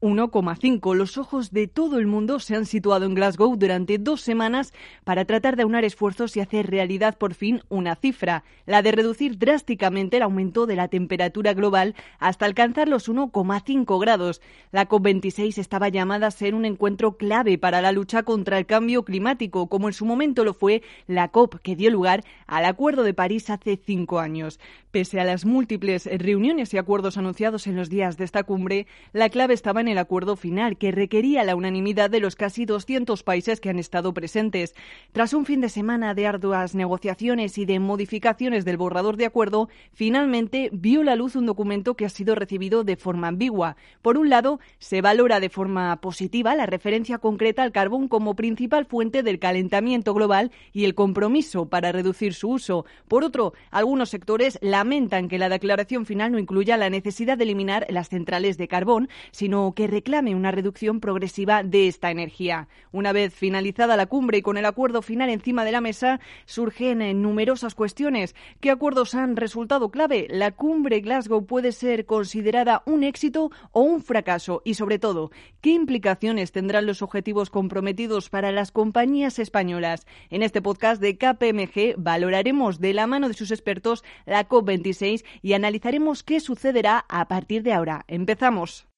1,5. Los ojos de todo el mundo se han situado en Glasgow durante dos semanas para tratar de aunar esfuerzos y hacer realidad por fin una cifra, la de reducir drásticamente el aumento de la temperatura global hasta alcanzar los 1,5 grados. La COP26 estaba llamada a ser un encuentro clave para la lucha contra el cambio climático, como en su momento lo fue la COP que dio lugar al Acuerdo de París hace cinco años. Pese a las múltiples reuniones y acuerdos anunciados en los días de esta cumbre, la clave estaba en el acuerdo final, que requería la unanimidad de los casi 200 países que han estado presentes. Tras un fin de semana de arduas negociaciones y de modificaciones del borrador de acuerdo, finalmente vio la luz un documento que ha sido recibido de forma ambigua. Por un lado, se valora de forma positiva la referencia concreta al carbón como principal fuente del calentamiento global y el compromiso para reducir su uso. Por otro, algunos sectores lamentan que la declaración final no incluya la necesidad de eliminar las centrales de carbón, sino que que reclame una reducción progresiva de esta energía. Una vez finalizada la cumbre y con el acuerdo final encima de la mesa, surgen eh, numerosas cuestiones. ¿Qué acuerdos han resultado clave? ¿La cumbre Glasgow puede ser considerada un éxito o un fracaso? Y sobre todo, ¿qué implicaciones tendrán los objetivos comprometidos para las compañías españolas? En este podcast de KPMG valoraremos de la mano de sus expertos la COP26 y analizaremos qué sucederá a partir de ahora. Empezamos.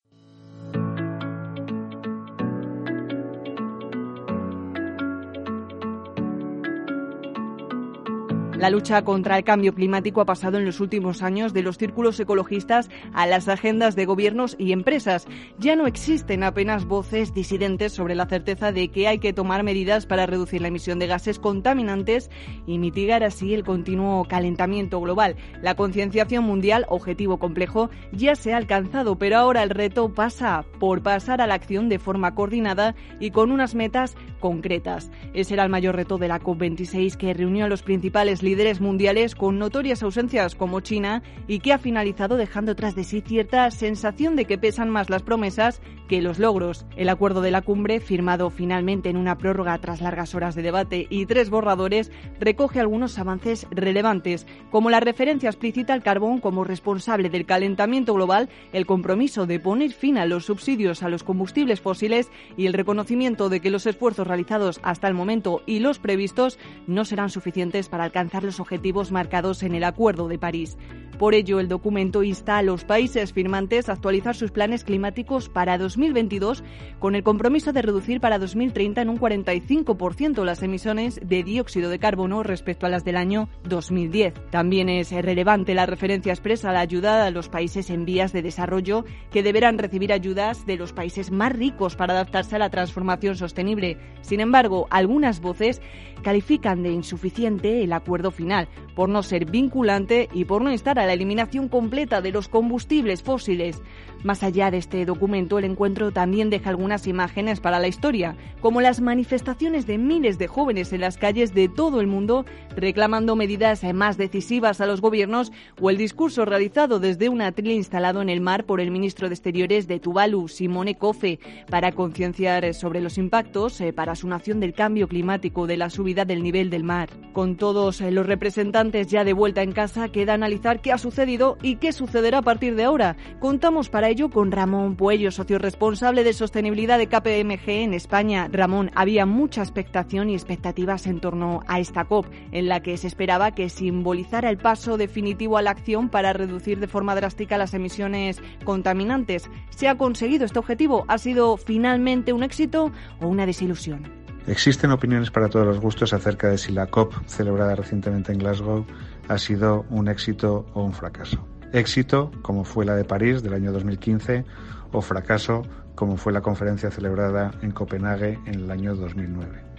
La lucha contra el cambio climático ha pasado en los últimos años de los círculos ecologistas a las agendas de gobiernos y empresas. Ya no existen apenas voces disidentes sobre la certeza de que hay que tomar medidas para reducir la emisión de gases contaminantes y mitigar así el continuo calentamiento global. La concienciación mundial, objetivo complejo, ya se ha alcanzado, pero ahora el reto pasa por pasar a la acción de forma coordinada y con unas metas concretas. Ese era el mayor reto de la COP26 que reunió a los principales líderes líderes mundiales con notorias ausencias como China y que ha finalizado dejando tras de sí cierta sensación de que pesan más las promesas que los logros. El acuerdo de la cumbre, firmado finalmente en una prórroga tras largas horas de debate y tres borradores, recoge algunos avances relevantes, como la referencia explícita al carbón como responsable del calentamiento global, el compromiso de poner fin a los subsidios a los combustibles fósiles y el reconocimiento de que los esfuerzos realizados hasta el momento y los previstos no serán suficientes para alcanzar los objetivos marcados en el Acuerdo de París. Por ello, el documento insta a los países firmantes a actualizar sus planes climáticos para 2022 con el compromiso de reducir para 2030 en un 45% las emisiones de dióxido de carbono respecto a las del año 2010. También es relevante la referencia expresa a la ayuda a los países en vías de desarrollo que deberán recibir ayudas de los países más ricos para adaptarse a la transformación sostenible. Sin embargo, algunas voces califican de insuficiente el acuerdo final por no ser vinculante y por no instar a la eliminación completa de los combustibles fósiles. Más allá de este documento, el encuentro también deja algunas imágenes para la historia, como las manifestaciones de miles de jóvenes en las calles de todo el mundo reclamando medidas más decisivas a los gobiernos o el discurso realizado desde un atril instalado en el mar por el ministro de Exteriores de Tuvalu, Simone Kofe, para concienciar sobre los impactos eh, para su nación del cambio climático de la subida del nivel del mar. Con todos los representantes ya de vuelta en casa, queda analizar qué ha sucedido y qué sucederá a partir de ahora. Contamos para ello con Ramón Puello, socio responsable de sostenibilidad de KPMG en España. Ramón, había mucha expectación y expectativas en torno a esta COP, en la que se esperaba que simbolizara el paso definitivo a la acción para reducir de forma drástica las emisiones contaminantes. ¿Se ha conseguido este objetivo? ¿Ha sido finalmente un éxito o una desilusión? Existen opiniones para todos los gustos acerca de si la COP, celebrada recientemente en Glasgow, ha sido un éxito o un fracaso. Éxito, como fue la de París del año 2015, o fracaso, como fue la conferencia celebrada en Copenhague en el año 2009.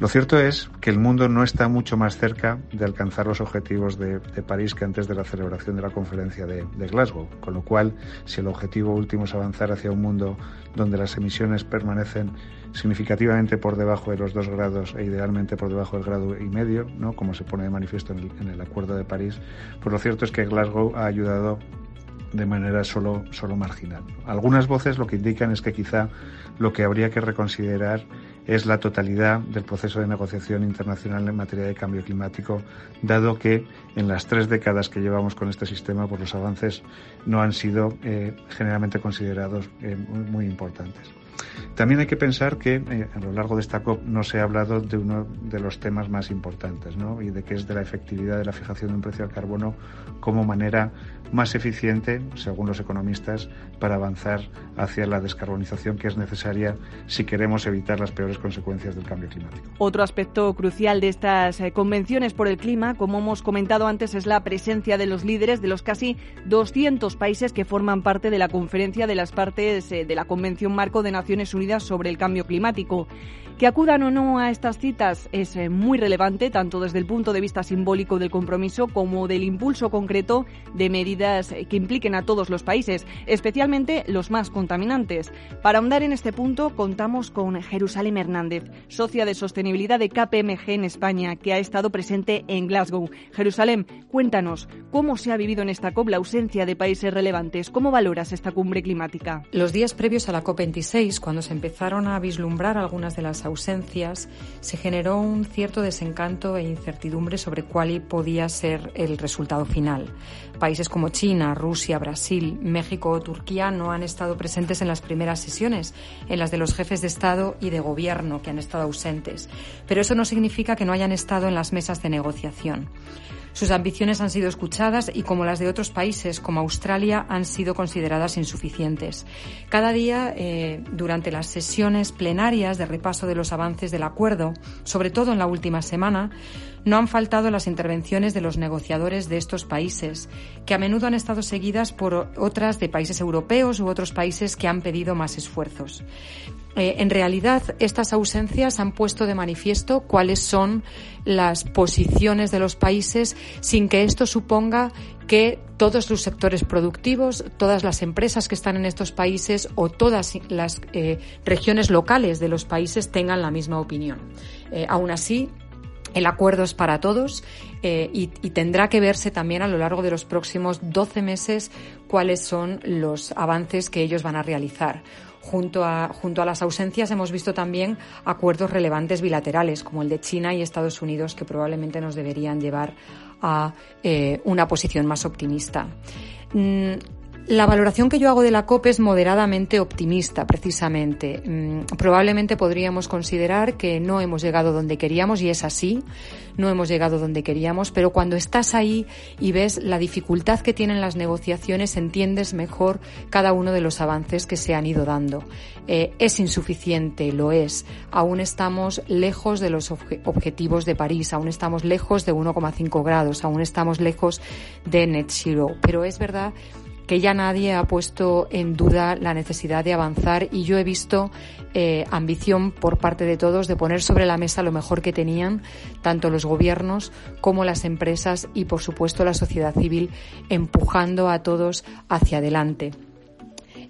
Lo cierto es que el mundo no está mucho más cerca de alcanzar los objetivos de, París que antes de la celebración de la conferencia de, Glasgow, con lo cual, si el objetivo último es avanzar hacia un mundo donde las emisiones permanecen significativamente por debajo de los dos grados e idealmente por debajo del grado y medio, ¿no? como se pone de manifiesto en el, en el Acuerdo de París, pues lo cierto es que Glasgow ha ayudado de manera solo, solo marginal. Algunas voces lo que indican es que quizá lo que habría que reconsiderar es la totalidad del proceso de negociación internacional en materia de cambio climático, dado que en las tres décadas que llevamos con este sistema, pues los avances no han sido eh, generalmente considerados eh, muy importantes. También hay que pensar que eh, a lo largo de esta COP no se ha hablado de uno de los temas más importantes, ¿no? Y de que es de la efectividad de la fijación de un precio al carbono como manera más eficiente, según los economistas, para avanzar hacia la descarbonización que es necesaria si queremos evitar las peores consecuencias del cambio climático. Otro aspecto crucial de estas eh, convenciones por el clima, como hemos comentado antes, es la presencia de los líderes de los casi 200 países que forman parte de la conferencia de las partes eh, de la Convención Marco de Naciones Unidas sobre el Cambio Climático. Que acudan o no a estas citas es eh, muy relevante, tanto desde el punto de vista simbólico del compromiso como del impulso concreto de medidas que impliquen a todos los países, especialmente los más contaminantes. Para ahondar en este punto, contamos con Jerusalén Hernández, socia de sostenibilidad de KPMG en España, que ha estado presente en Glasgow. Jerusalén, cuéntanos, ¿cómo se ha vivido en esta COP la ausencia de países relevantes? ¿Cómo valoras esta cumbre climática? Los días previos a la COP26, cuando se empezaron a vislumbrar algunas de las ausencias, se generó un cierto desencanto e incertidumbre sobre cuál podía ser el resultado final. Países como China, Rusia, Brasil, México o Turquía no han estado presentes en las primeras sesiones, en las de los jefes de Estado y de Gobierno que han estado ausentes. Pero eso no significa que no hayan estado en las mesas de negociación. Sus ambiciones han sido escuchadas y, como las de otros países, como Australia, han sido consideradas insuficientes. Cada día, eh, durante las sesiones plenarias de repaso de los avances del acuerdo, sobre todo en la última semana, no han faltado las intervenciones de los negociadores de estos países, que a menudo han estado seguidas por otras de países europeos u otros países que han pedido más esfuerzos. Eh, en realidad, estas ausencias han puesto de manifiesto cuáles son las posiciones de los países sin que esto suponga que todos los sectores productivos, todas las empresas que están en estos países o todas las eh, regiones locales de los países tengan la misma opinión. Eh, aún así, el acuerdo es para todos eh, y, tendrá que verse también a lo largo de los próximos 12 meses cuáles son los avances que ellos van a realizar. Junto a, junto a las ausencias hemos visto también acuerdos relevantes bilaterales, como el de China y Estados Unidos, que probablemente nos deberían llevar a eh, una posición más optimista. Mm, la valoración que yo hago de la COP es moderadamente optimista, precisamente. Mm, probablemente podríamos considerar que no hemos llegado donde queríamos, y es así, no hemos llegado donde queríamos, pero cuando estás ahí y ves la dificultad que tienen las negociaciones, entiendes mejor cada uno de los avances que se han ido dando. Eh, es insuficiente, lo es. Aún estamos lejos de los objetivos de París, aún estamos lejos de 1,5 grados, aún estamos lejos de net zero, pero es verdad ya nadie ha puesto en duda la necesidad de avanzar y yo he visto eh, ambición por parte de todos de poner sobre la mesa lo mejor que tenían tanto los gobiernos como las empresas y por supuesto la sociedad civil empujando a todos hacia adelante.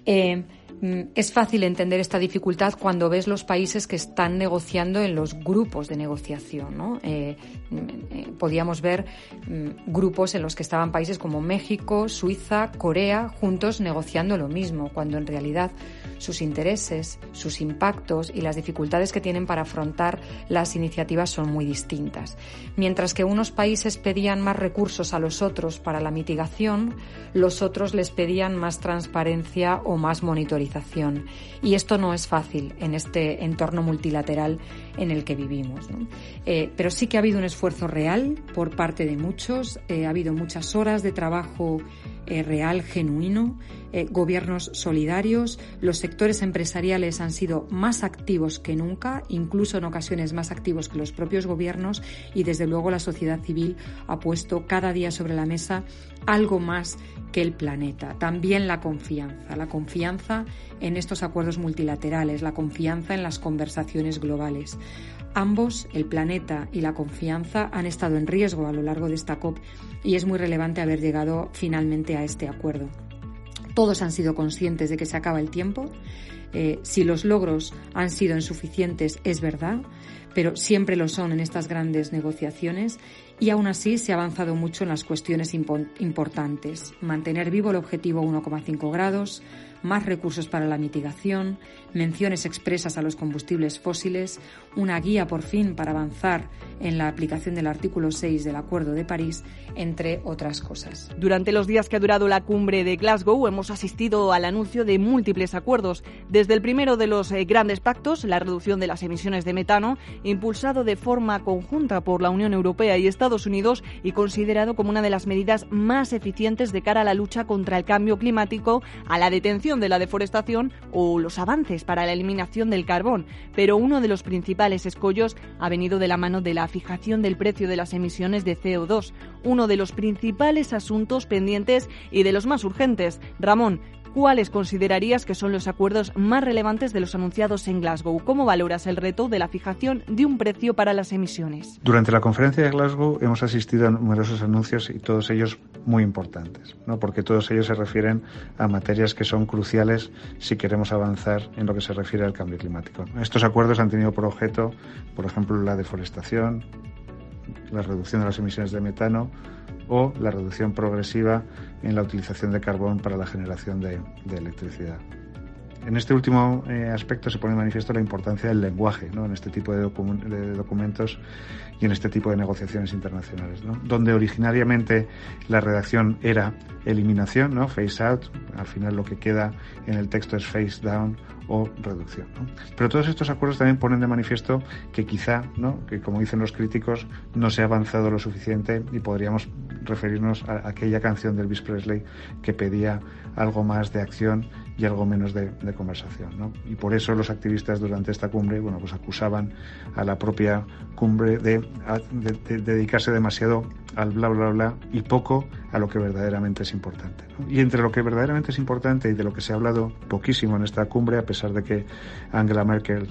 Eh, es fácil entender esta dificultad cuando ves los países que están negociando en los grupos de negociación. ¿no? Eh, mm, eh, podíamos ver mm, grupos en los que estaban países como México, Suiza, Corea, juntos negociando lo mismo, cuando en realidad sus intereses, sus impactos y las dificultades que tienen para afrontar las iniciativas son muy distintas. Mientras que unos países pedían más recursos a los otros para la mitigación, los otros les pedían más transparencia o más monitorización. Y esto no es fácil en este entorno multilateral en el que vivimos. Eh, pero sí que ha habido un esfuerzo real por parte de muchos, eh, ha habido muchas horas de trabajo eh, real, genuino, eh, gobiernos solidarios, los sectores empresariales han sido más activos que nunca, incluso en ocasiones más activos que los propios gobiernos y desde luego la sociedad civil ha puesto cada día sobre la mesa algo más que el planeta. También la confianza, la confianza en estos acuerdos multilaterales, la confianza en las conversaciones globales. Ambos, el planeta y la confianza, han estado en riesgo a lo largo de esta COP y es muy relevante haber llegado finalmente a este acuerdo. Todos han sido conscientes de que se acaba el tiempo. Eh, si los logros han sido insuficientes, es verdad, pero siempre lo son en estas grandes negociaciones y aún así se ha avanzado mucho en las cuestiones importantes. Mantener vivo el objetivo 1,5 grados, más recursos para la mitigación, menciones expresas a los combustibles fósiles, una guía por fin para avanzar en la aplicación del artículo 6 del Acuerdo de París, entre otras cosas. Durante los días que ha durado la cumbre de Glasgow hemos asistido al anuncio de múltiples acuerdos, desde el primero de los eh, grandes pactos, la reducción de las emisiones de metano, impulsado de forma conjunta por la Unión Europea y Estados Unidos y considerado como una de las medidas más eficientes de cara a la lucha contra el cambio climático, a la detención de la deforestación o los avances para la eliminación del carbón. Pero uno de los principales escollos ha venido de la mano de la fijación del precio de las emisiones de CO2, uno de los principales asuntos pendientes y de los más urgentes. Ramón, ¿Cuáles considerarías que son los acuerdos más relevantes de los anunciados en Glasgow? ¿Cómo valoras el reto de la fijación de un precio para las emisiones? Durante la conferencia de Glasgow hemos asistido a numerosos anuncios y todos ellos muy importantes, ¿no? porque todos ellos se refieren a materias que son cruciales si queremos avanzar en lo que se refiere al cambio climático. Estos acuerdos han tenido por objeto, por ejemplo, la deforestación, la reducción de las emisiones de metano o la reducción progresiva en la utilización de carbón para la generación de, electricidad. En este último eh, aspecto se pone de manifiesto la importancia del lenguaje ¿no? en este tipo de, documentos y en este tipo de negociaciones internacionales, donde originariamente la redacción era eliminación, ¿no? face out, al final lo que queda en el texto es face down o reducción. Pero todos estos acuerdos también ponen de manifiesto que quizá, ¿no? que como dicen los críticos, no se ha avanzado lo suficiente y podríamos referirnos a aquella canción de Elvis Presley que pedía algo más de acción y algo menos de, conversación. Y por eso los activistas durante esta cumbre bueno, pues acusaban a la propia cumbre de, dedicarse demasiado al bla bla bla y poco a lo que verdaderamente es importante. Y entre lo que verdaderamente es importante y de lo que se ha hablado poquísimo en esta cumbre, a pesar de que Angela Merkel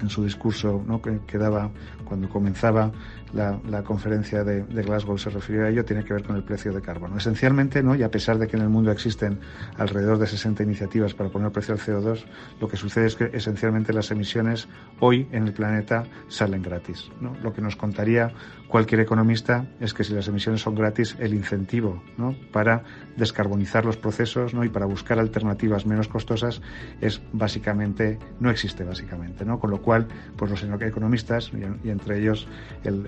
en su discurso ¿no? que, daba cuando comenzaba la, conferencia de, Glasgow se refirió a ello, tiene que ver con el precio de carbono. Esencialmente, ¿no? y a pesar de que en el mundo existen alrededor de 60 iniciativas para poner precio al CO2, lo que sucede es que esencialmente las emisiones hoy en el planeta salen gratis. Lo que nos contaría cualquier economista es que si las emisiones son gratis, el incentivo para descarbonizar los procesos y para buscar alternativas menos costosas es básicamente, no existe básicamente. ¿no? Con lo cual, pues los economistas, y entre ellos el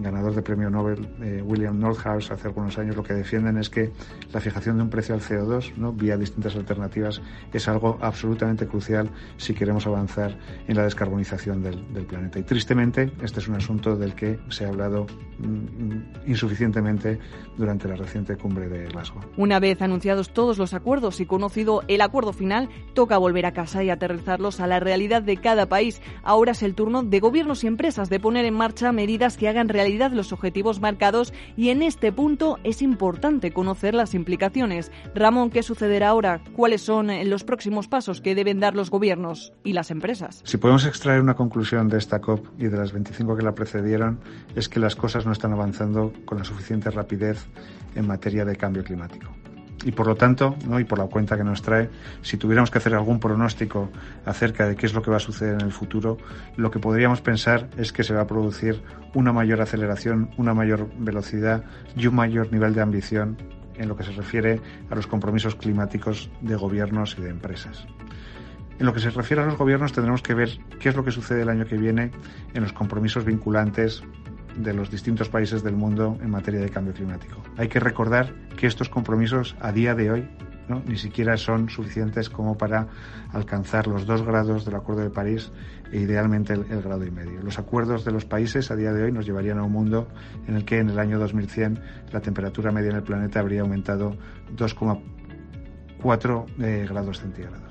ganador de premio Nobel, eh, William Nordhaus, hace algunos años, lo que defienden es que la fijación de un precio al CO2, ¿no? vía distintas alternativas, es algo absolutamente crucial si queremos avanzar en la descarbonización del, planeta. Y tristemente, este es un asunto del que se ha hablado mm, insuficientemente durante la reciente cumbre de Glasgow. Una vez anunciados todos los acuerdos y conocido el acuerdo final, toca volver a casa y aterrizarlos a la realidad de cada país. Ahora es el turno de gobiernos y empresas de poner en marcha medidas que hagan realidad los objetivos marcados y en este punto es importante conocer las implicaciones. Ramón, ¿qué sucederá ahora? ¿Cuáles son eh, los próximos pasos que deben dar los gobiernos y las empresas? Si podemos extraer una conclusión de esta COP y de las 25 que la precedieron, es que las cosas no están avanzando con la suficiente rapidez en materia de cambio climático y por lo tanto, ¿no? y por la cuenta que nos trae, si tuviéramos que hacer algún pronóstico acerca de qué es lo que va a suceder en el futuro, lo que podríamos pensar es que se va a producir una mayor aceleración, una mayor velocidad y un mayor nivel de ambición en lo que se refiere a los compromisos climáticos de gobiernos y de empresas. En lo que se refiere a los gobiernos tendremos que ver qué es lo que sucede el año que viene en los compromisos vinculantes de los distintos países del mundo en materia de cambio climático. Hay que recordar que estos compromisos a día de hoy ¿no? ni siquiera son suficientes como para alcanzar los dos grados del Acuerdo de París e idealmente el, grado y medio. Los acuerdos de los países a día de hoy nos llevarían a un mundo en el que en el año 2100 la temperatura media en el planeta habría aumentado 2,1 4 grados centígrados.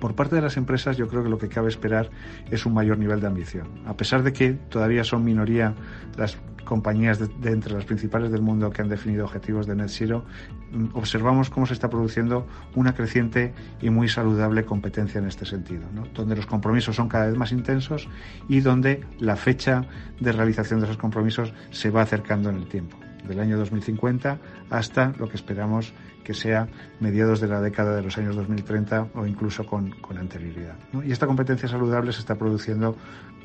Por parte de las empresas yo creo que lo que cabe esperar es un mayor nivel de ambición. A pesar de que todavía son minoría las compañías de, entre las principales del mundo que han definido objetivos de net zero, mm, observamos cómo se está produciendo una creciente y muy saludable competencia en este sentido, donde los compromisos son cada vez más intensos y donde la fecha de realización de esos compromisos se va acercando en el tiempo del año 2050 hasta lo que esperamos que sea mediados de la década de los años 2030 o incluso con, anterioridad. Y esta competencia saludable se está produciendo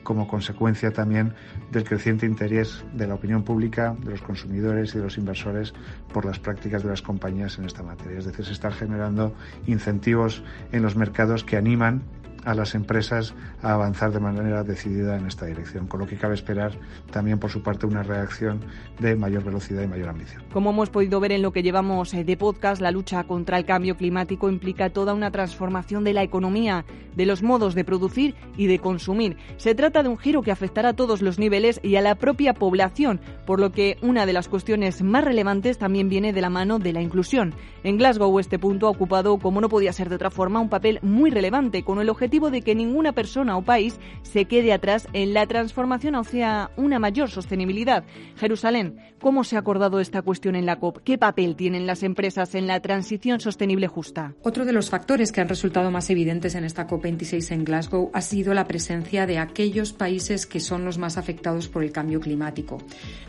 como consecuencia también del creciente interés de la opinión pública, de los consumidores y de los inversores por las prácticas de las compañías en esta materia. Es decir, se están generando incentivos en los mercados que animan a las empresas a avanzar de manera decidida en esta dirección, con lo que cabe esperar también por su parte una reacción de mayor velocidad y mayor ambición. Como hemos podido ver en lo que llevamos eh, de podcast, la lucha contra el cambio climático implica toda una transformación de la economía, de los modos de producir y de consumir. Se trata de un giro que afectará a todos los niveles y a la propia población, por lo que una de las cuestiones más relevantes también viene de la mano de la inclusión. En Glasgow este punto ha ocupado, como no podía ser de otra forma, un papel muy relevante con el objetivo de que ninguna persona o país se quede atrás en la transformación hacia una mayor sostenibilidad. Jerusalén, ¿cómo se ha acordado esta cuestión en la COP? ¿Qué papel tienen las empresas en la transición sostenible justa? Otro de los factores que han resultado más evidentes en esta COP26 en Glasgow ha sido la presencia de aquellos países que son los más afectados por el cambio climático.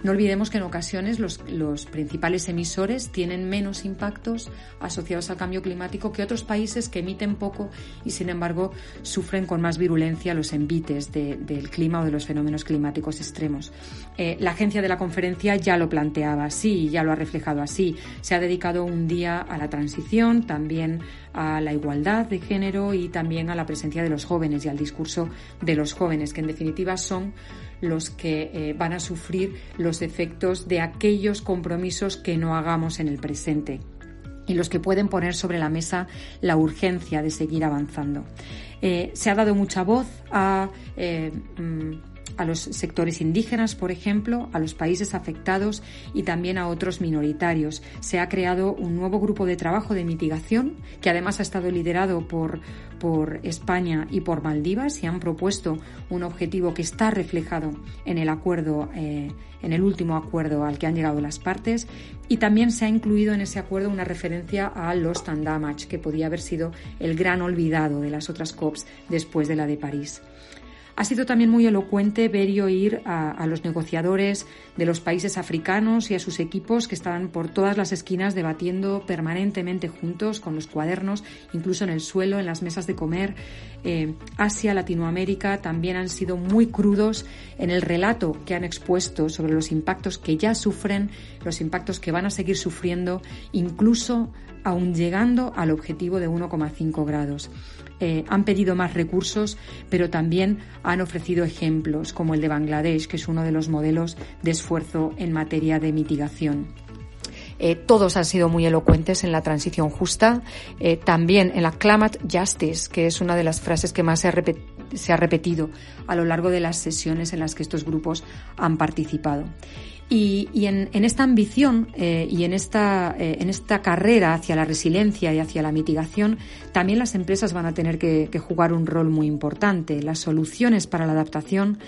No olvidemos que en ocasiones los, los principales emisores tienen menos impactos asociados al cambio climático que otros países que emiten poco y sin embargo sufren con más virulencia los envites del clima o de los fenómenos climáticos extremos. Eh, la agencia de la conferencia ya lo planteaba así, ya lo ha reflejado así. Se ha dedicado un día a la transición, también a la igualdad de género y también a la presencia de los jóvenes y al discurso de los jóvenes, que en definitiva son los que eh, van a sufrir los efectos de aquellos compromisos que no hagamos en el presente y los que pueden poner sobre la mesa la urgencia de seguir avanzando. Eh, se ha dado mucha voz a eh, mm, a los sectores indígenas, por ejemplo, a los países afectados y también a otros minoritarios. Se ha creado un nuevo grupo de trabajo de mitigación que además ha estado liderado por, por España y por Maldivas y han propuesto un objetivo que está reflejado en el acuerdo, eh, en el último acuerdo al que han llegado las partes y también se ha incluido en ese acuerdo una referencia a Lost and Damage, que podía haber sido el gran olvidado de las otras COPs después de la de París. Ha sido también muy elocuente ver y oír a, los negociadores de los países africanos y a sus equipos que estaban por todas las esquinas debatiendo permanentemente juntos con los cuadernos, incluso en el suelo, en las mesas de comer. Eh, Asia, Latinoamérica también han sido muy crudos en el relato que han expuesto sobre los impactos que ya sufren, los impactos que van a seguir sufriendo, incluso aún llegando al objetivo de 1,5 grados. Eh, han pedido más recursos, pero también han ofrecido ejemplos, como el de Bangladesh, que es uno de los modelos de esfuerzo en materia de mitigación. Eh, todos han sido muy elocuentes en la transición justa, eh, también en la climate justice, que es una de las frases que más se ha, se ha repetido a lo largo de las sesiones en las que estos grupos han participado. Y, en, esta ambición eh, y en esta, eh, en esta carrera hacia la resiliencia y hacia la mitigación, también las empresas van a tener que jugar un rol muy importante. Las soluciones para la adaptación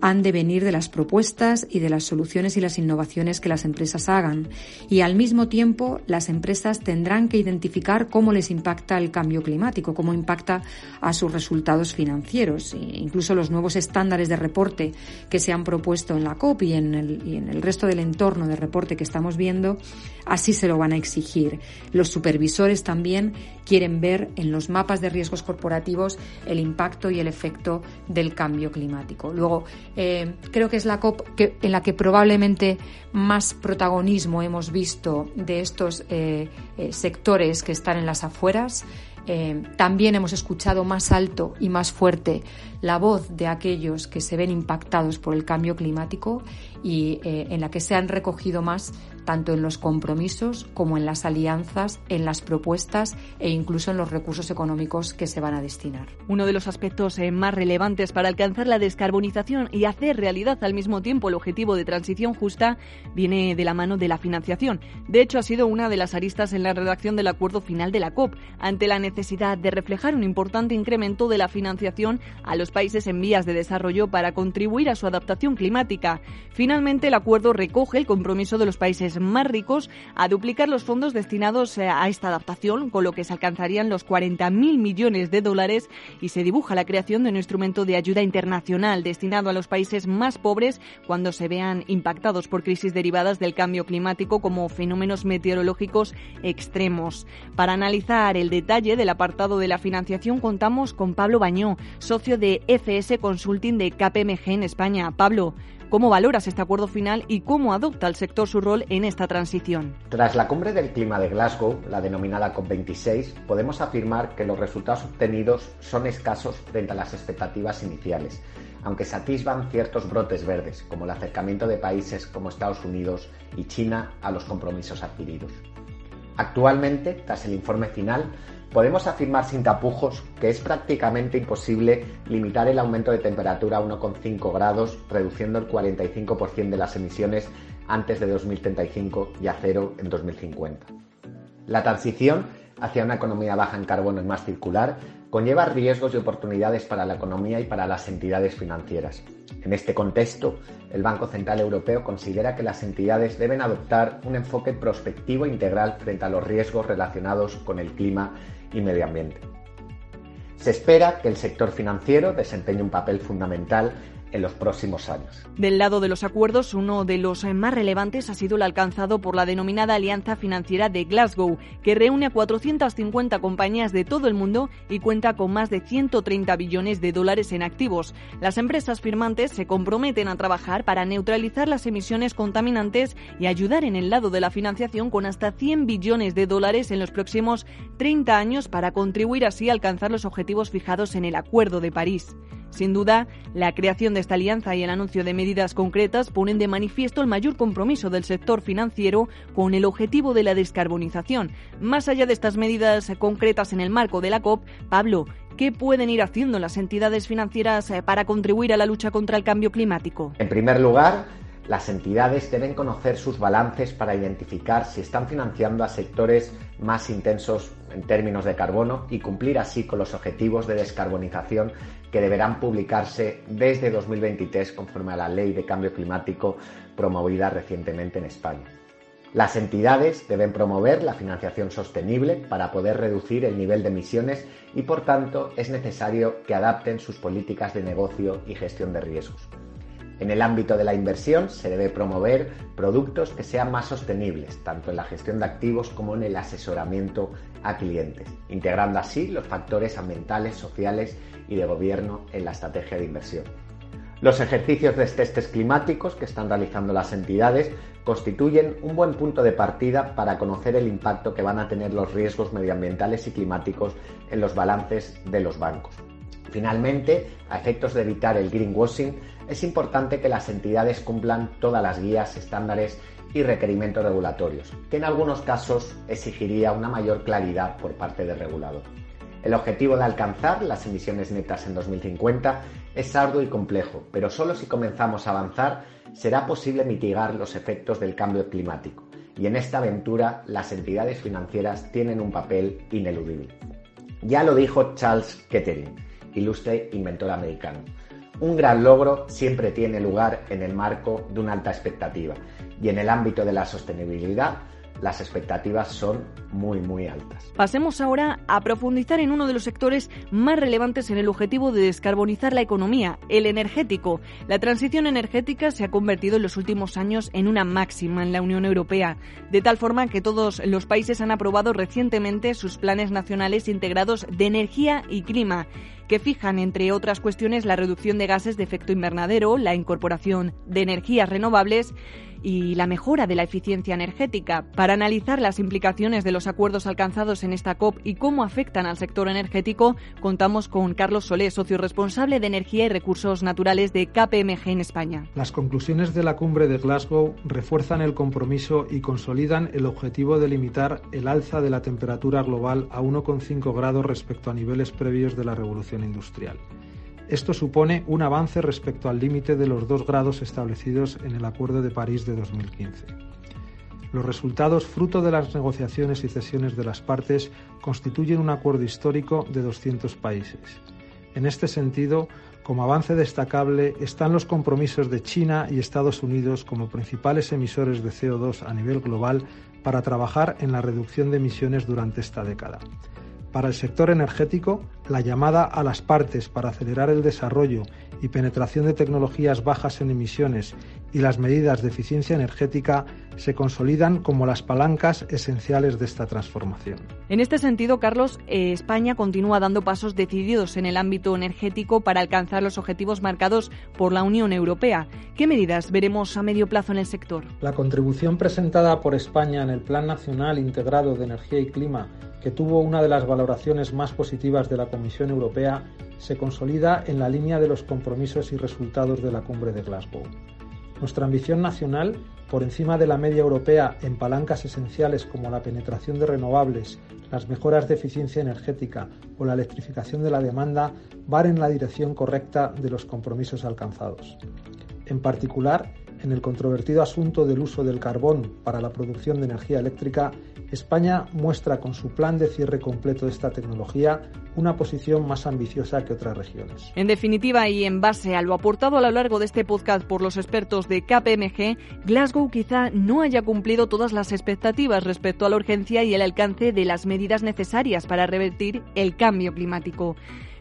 han de venir de las propuestas y de las soluciones y las innovaciones que las empresas hagan. Y al mismo tiempo, las empresas tendrán que identificar cómo les impacta el cambio climático, cómo impacta a sus resultados financieros. E incluso los nuevos estándares de reporte que se han propuesto en la COP y en el, y en el resto del entorno de reporte que estamos viendo, así se lo van a exigir. Los supervisores también quieren ver en los mapas de riesgos corporativos el impacto y el efecto del cambio climático. Luego, eh, creo que es la COP en la que probablemente más protagonismo hemos visto de estos eh, eh, sectores que están en las afueras. también hemos escuchado más alto y más fuerte la voz de aquellos que se ven impactados por el cambio climático y en la que se han recogido más tanto en los compromisos como en las alianzas, en las propuestas e incluso en los recursos económicos que se van a destinar. Uno de los aspectos eh, más relevantes para alcanzar la descarbonización y hacer realidad al mismo tiempo el objetivo de transición justa viene de la mano de la financiación. De hecho, ha sido una de las aristas en la redacción del acuerdo final de la COP, ante la necesidad de reflejar un importante incremento de la financiación a los países en vías de desarrollo para contribuir a su adaptación climática. Finalmente, el acuerdo recoge el compromiso de los países más ricos a duplicar los fondos destinados eh, a esta adaptación, con lo que se alcanzarían los 40.000 millones de dólares y se dibuja la creación de un instrumento de ayuda internacional destinado a los países más pobres cuando se vean impactados por crisis derivadas del cambio climático como fenómenos meteorológicos extremos. Para analizar el detalle del apartado de la financiación contamos con Pablo Bañó, socio de FS Consulting de KPMG en España. Pablo, ¿Cómo valoras este acuerdo final y cómo adopta el sector su rol en esta transición? Tras la cumbre del clima de Glasgow, la denominada COP26, podemos afirmar que los resultados obtenidos son escasos frente a las expectativas iniciales, aunque se atisban ciertos brotes verdes, como el acercamiento de países como Estados Unidos y China a los compromisos adquiridos. Actualmente, tras el informe final, podemos afirmar sin tapujos que es prácticamente imposible limitar el aumento de temperatura a 1,5 grados, reduciendo el 45% de las emisiones antes de 2035 y a cero en 2050. La transición hacia una economía baja en carbono y más circular conlleva riesgos y oportunidades para la economía y para las entidades financieras. En este contexto, el Banco Central Europeo considera que las entidades deben adoptar un enfoque prospectivo e integral frente a los riesgos relacionados con el clima y medio ambiente. Se espera que el sector financiero desempeñe un papel fundamental en los próximos años. Del lado de los acuerdos, uno de los más relevantes ha sido el alcanzado por la denominada Alianza Financiera de Glasgow, que reúne a 450 compañías de todo el mundo y cuenta con más de 130 billones de dólares en activos. Las empresas firmantes se comprometen a trabajar para neutralizar las emisiones contaminantes y ayudar en el lado de la financiación con hasta 100 billones de dólares en los próximos 30 años para contribuir así a alcanzar los objetivos fijados en el Acuerdo de París. Sin duda, la creación de esta alianza y el anuncio de medidas concretas ponen de manifiesto el mayor compromiso del sector financiero con el objetivo de la descarbonización. Más allá de estas medidas concretas en el marco de la COP, Pablo, ¿qué pueden ir haciendo las entidades financieras eh, para contribuir a la lucha contra el cambio climático? En primer lugar, las entidades deben conocer sus balances para identificar si están financiando a sectores más intensos en términos de carbono y cumplir así con los objetivos de descarbonización que deberán publicarse desde 2023 conforme a la Ley de Cambio Climático promovida recientemente en España. Las entidades deben promover la financiación sostenible para poder reducir el nivel de emisiones y por tanto es necesario que adapten sus políticas de negocio y gestión de riesgos. En el ámbito de la inversión se debe promover productos que sean más sostenibles, tanto en la gestión de activos como en el asesoramiento a clientes, integrando así los factores ambientales, sociales y de gobierno en la estrategia de inversión. Los ejercicios de testes climáticos que están realizando las entidades constituyen un buen punto de partida para conocer el impacto que van a tener los riesgos medioambientales y climáticos en los balances de los bancos. Finalmente, a efectos de evitar el greenwashing, es importante que las entidades cumplan todas las guías, estándares y requerimientos regulatorios, que en algunos casos exigiría una mayor claridad por parte del regulador. El objetivo de alcanzar las emisiones netas en 2050 es arduo y complejo, pero solo si comenzamos a avanzar será posible mitigar los efectos del cambio climático, y en esta aventura las entidades financieras tienen un papel ineludible. Ya lo dijo Charles Kettering, ilustre inventor americano. Un gran logro siempre tiene lugar en el marco de una alta expectativa y en el ámbito de la sostenibilidad las expectativas son muy, muy altas. Pasemos ahora a profundizar en uno de los sectores más relevantes en el objetivo de descarbonizar la economía, el energético. La transición energética se ha convertido en los últimos años en una máxima en la Unión Europea, de tal forma que todos los países han aprobado recientemente sus planes nacionales integrados de energía y clima que fijan, entre otras cuestiones, la reducción de gases de efecto invernadero, la incorporación de energías renovables y la mejora de la eficiencia energética. Para analizar las implicaciones de los acuerdos alcanzados en esta COP y cómo afectan al sector energético, contamos con Carlos Solé, socio responsable de Energía y Recursos Naturales de KPMG en España. Las conclusiones de la cumbre de Glasgow refuerzan el compromiso y consolidan el objetivo de limitar el alza de la temperatura global a 1,5 grados respecto a niveles previos de la revolución industrial. Esto supone un avance respecto al límite de los 2 grados establecidos en el Acuerdo de París de 2015. Los resultados, fruto de las negociaciones y cesiones de las partes, constituyen un acuerdo histórico de 200 países. En este sentido, como avance destacable están los compromisos de China y Estados Unidos como principales emisores de CO2 a nivel global para trabajar en la reducción de emisiones durante esta década. Para el sector energético, la llamada a las partes para acelerar el desarrollo y penetración de tecnologías bajas en emisiones y las medidas de eficiencia energética se consolidan como las palancas esenciales de esta transformación. En este sentido, Carlos, eh, España continúa dando pasos decididos en el ámbito energético para alcanzar los objetivos marcados por la Unión Europea. ¿Qué medidas veremos a medio plazo en el sector? La contribución presentada por España en el Plan Nacional Integrado de Energía y Clima que tuvo una de las valoraciones más positivas de la Comisión Europea, se consolida en la línea de los compromisos y resultados de la cumbre de Glasgow. Nuestra ambición nacional, por encima de la media europea en palancas esenciales como la penetración de renovables, las mejoras de eficiencia energética o la electrificación de la demanda, va en la dirección correcta de los compromisos alcanzados. En particular, en el controvertido asunto del uso del carbón para la producción de energía eléctrica, España muestra con su plan de cierre completo de esta tecnología una posición más ambiciosa que otras regiones. En definitiva, y en base a lo aportado a lo largo de este podcast por los expertos de KPMG, Glasgow quizá no haya cumplido todas las expectativas respecto a la urgencia y el alcance de las medidas necesarias para revertir el cambio climático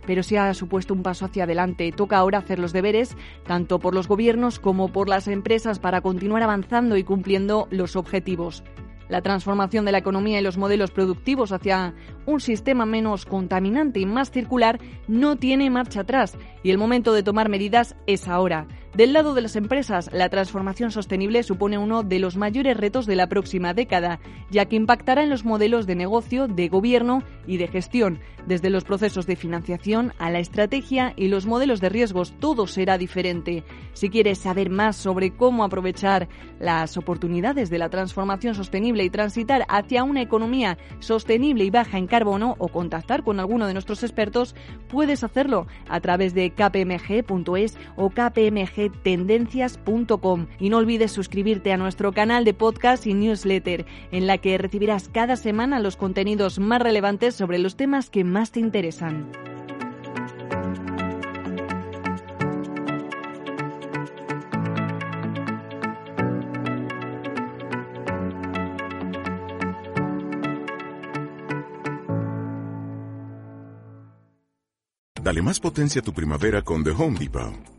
pero sí ha supuesto un paso hacia adelante. Toca ahora hacer los deberes, tanto por los gobiernos como por las empresas, para continuar avanzando y cumpliendo los objetivos. La transformación de la economía y los modelos productivos hacia un sistema menos contaminante y más circular no tiene marcha atrás y el momento de tomar medidas es ahora. Del lado de las empresas, la transformación sostenible supone uno de los mayores retos de la próxima década, ya que impactará en los modelos de negocio, de gobierno y de gestión, desde los procesos de financiación a la estrategia y los modelos de riesgos, todo será diferente. Si quieres saber más sobre cómo aprovechar las oportunidades de la transformación sostenible y transitar hacia una economía sostenible y baja en carbono o contactar con alguno de nuestros expertos, puedes hacerlo a través de kpmg.es o kpmgtendencias.com y no olvides suscribirte a nuestro canal de podcast y newsletter en la que recibirás cada semana los contenidos más relevantes sobre los temas que más te interesan. Dale más potencia a tu primavera con The Home Depot.